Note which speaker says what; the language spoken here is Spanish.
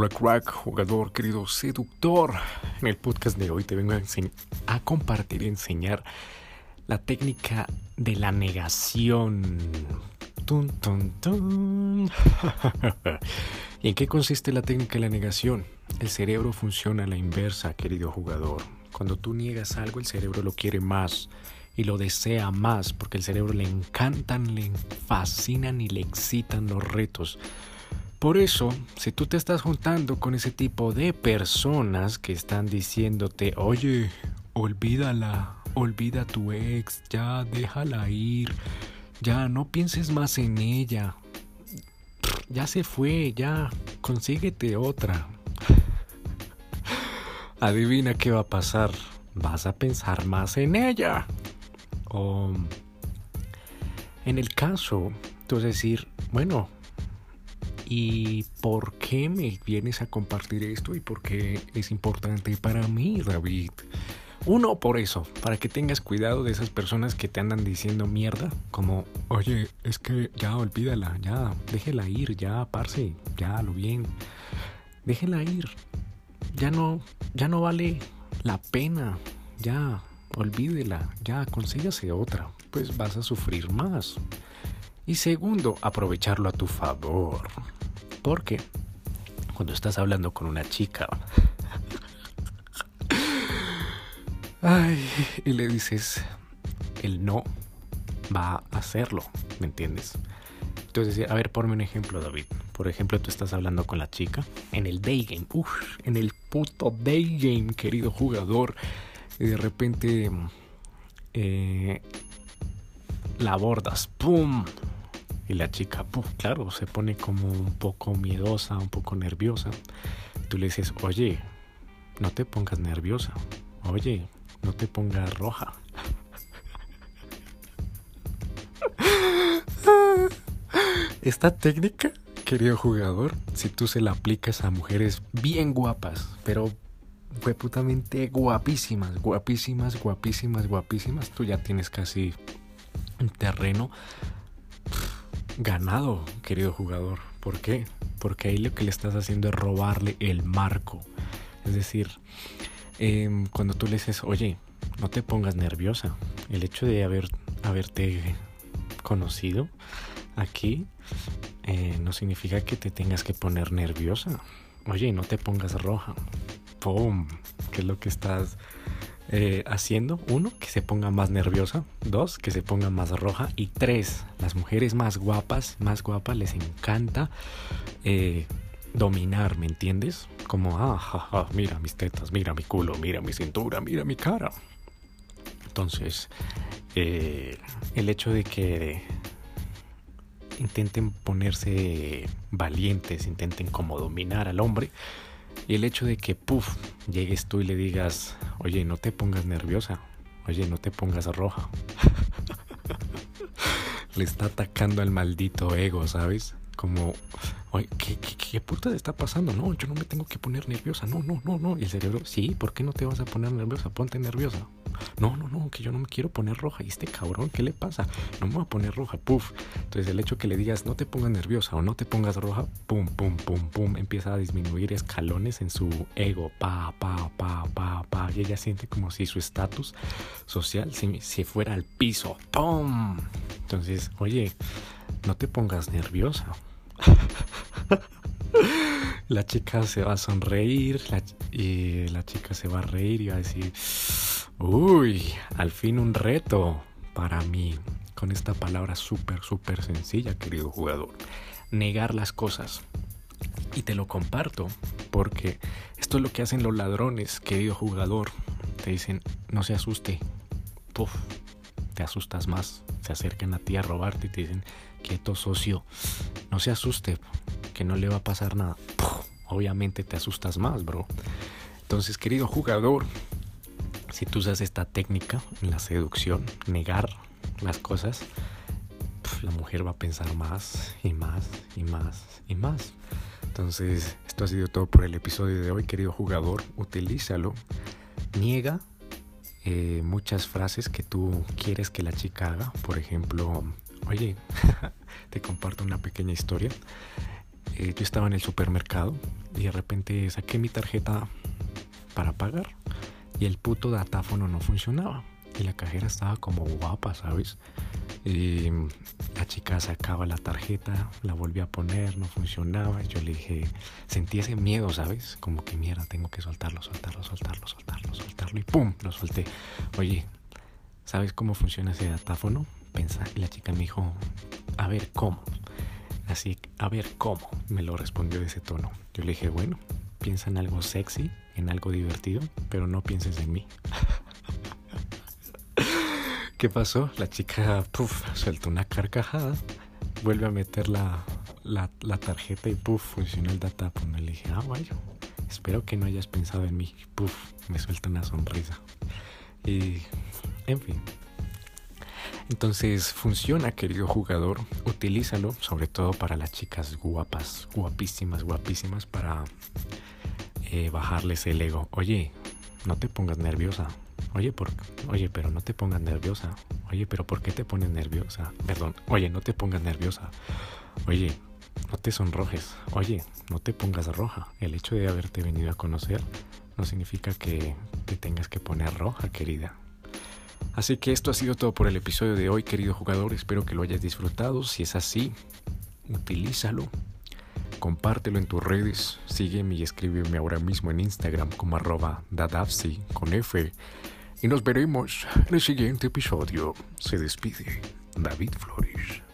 Speaker 1: Hola crack, jugador, querido seductor. En el podcast de hoy te vengo a, a compartir y enseñar la técnica de la negación. Tun, tun, tun. ¿Y en qué consiste la técnica de la negación? El cerebro funciona a la inversa, querido jugador. Cuando tú niegas algo, el cerebro lo quiere más y lo desea más porque el cerebro le encantan, le fascinan y le excitan los retos. Por eso, si tú te estás juntando con ese tipo de personas que están diciéndote, oye, olvídala, olvida a tu ex, ya déjala ir, ya no pienses más en ella, ya se fue, ya consíguete otra. Adivina qué va a pasar, vas a pensar más en ella. O en el caso, tú decir, bueno, ¿y por qué me vienes a compartir esto? ¿Y por qué es importante para mí, David? Uno, por eso, para que tengas cuidado de esas personas que te andan diciendo mierda, como, oye, es que ya olvídala, ya, déjela ir, ya, parce, ya, lo bien, déjela ir, ya no, ya no vale la pena, ya, olvídela, ya consígase otra, pues vas a sufrir más. Y segundo, aprovecharlo a tu favor. Porque cuando estás hablando con una chica ay, y le dices, el no va a hacerlo, ¿me entiendes? Entonces, a ver, ponme un ejemplo, David. Por ejemplo, tú estás hablando con la chica en el day game. Uf, en el puto day game, querido jugador y de repente eh, la abordas, ¡pum! Y la chica, ¡pum! Claro, se pone como un poco miedosa, un poco nerviosa. Tú le dices, oye, no te pongas nerviosa. Oye, no te pongas roja. Esta técnica, querido jugador, si tú se la aplicas a mujeres bien guapas, pero guapísimas, guapísimas, guapísimas, guapísimas. Tú ya tienes casi un terreno ganado, querido jugador. ¿Por qué? Porque ahí lo que le estás haciendo es robarle el marco. Es decir, em, cuando tú le dices, oye, no te pongas nerviosa. El hecho de haber, haberte conocido aquí eh, no significa que te tengas que poner nerviosa. Oye, no te pongas roja. ¡Pum! ¿Qué es lo que estás eh, haciendo? Uno, que se ponga más nerviosa. Dos, que se ponga más roja. Y tres, las mujeres más guapas, más guapas, les encanta eh, dominar, ¿me entiendes? Como, ah, mira mis tetas, mira mi culo, mira mi cintura, mira mi cara. Entonces, eh, el hecho de que intenten ponerse valientes, intenten como dominar al hombre, y el hecho de que, puff, llegues tú y le digas, oye, no te pongas nerviosa, oye, no te pongas roja. le está atacando al maldito ego, ¿sabes? Como, oye, ¿qué, qué, puta está pasando? No, yo no me tengo que poner nerviosa, no, no, no, no. Y el cerebro, sí, ¿por qué no te vas a poner nerviosa? Ponte nerviosa. No, no, no, que yo no me quiero poner roja. ¿Y este cabrón qué le pasa? No me voy a poner roja, puf. Entonces el hecho que le digas no te pongas nerviosa o no te pongas roja, pum, pum, pum, pum, empieza a disminuir escalones en su ego, pa, pa, pa, pa, pa. Y ella siente como si su estatus social se, se fuera al piso, ¡pum! Entonces, oye, no te pongas nerviosa. La chica se va a sonreír y la chica se va a reír y va a decir, Uy, al fin un reto para mí con esta palabra súper, súper sencilla, querido jugador. Negar las cosas. Y te lo comparto porque esto es lo que hacen los ladrones, querido jugador. Te dicen, no se asuste. Puf, te asustas más. Se acercan a ti a robarte y te dicen, quieto socio, no se asuste, que no le va a pasar nada. obviamente te asustas más, bro. Entonces, querido jugador, si tú usas esta técnica en la seducción, negar las cosas, la mujer va a pensar más y más y más y más. Entonces, esto ha sido todo por el episodio de hoy, querido jugador. Utilízalo. Niega eh, muchas frases que tú quieres que la chica haga. Por ejemplo, oye, te comparto una pequeña historia. eh, yo estaba en el supermercado y de repente saqué mi tarjeta para pagar y el puto datáfono no funcionaba. Y la cajera estaba como guapa, ¿sabes? Y la chica sacaba la tarjeta, la volvía a poner, no funcionaba. Yo le dije, sentí ese miedo, ¿sabes? Como que mierda, tengo que soltarlo, soltarlo, soltarlo, soltarlo, soltarlo. Y ¡pum! Lo solté. Oye, ¿sabes cómo funciona ese datáfono? Pensa, y la chica me dijo, a ver, ¿cómo? Así, a ver, ¿cómo? Me lo respondió de ese tono. Yo le dije, bueno, piensa en algo sexy, en algo divertido, pero no pienses en mí. ¿Qué pasó? La chica, puff, suelta una carcajada, vuelve a meter la, la, tarjeta y puff, funcionó el datáfono. Le dije, ah, vaya, espero que no hayas pensado en mí. Puff, me suelta una sonrisa. Y, en fin, entonces funciona, querido jugador, utilízalo, sobre todo para las chicas guapas, guapísimas, guapísimas, para eh, bajarles el ego. Oye, no te pongas nerviosa. Oye, por, oye, pero no te pongas nerviosa. Oye, pero ¿por qué te pones nerviosa? Perdón, oye, no te pongas nerviosa. Oye, no te sonrojes. Oye, no te pongas roja. El hecho de haberte venido a conocer no significa que te tengas que poner roja, querida. Así que esto ha sido todo por el episodio de hoy, querido jugador. Espero que lo hayas disfrutado. Si es así, utilízalo. Compártelo en tus redes. Sígueme y escríbeme ahora mismo en Instagram como arroba con F. Y nos veremos en el siguiente episodio. Se despide David Flores.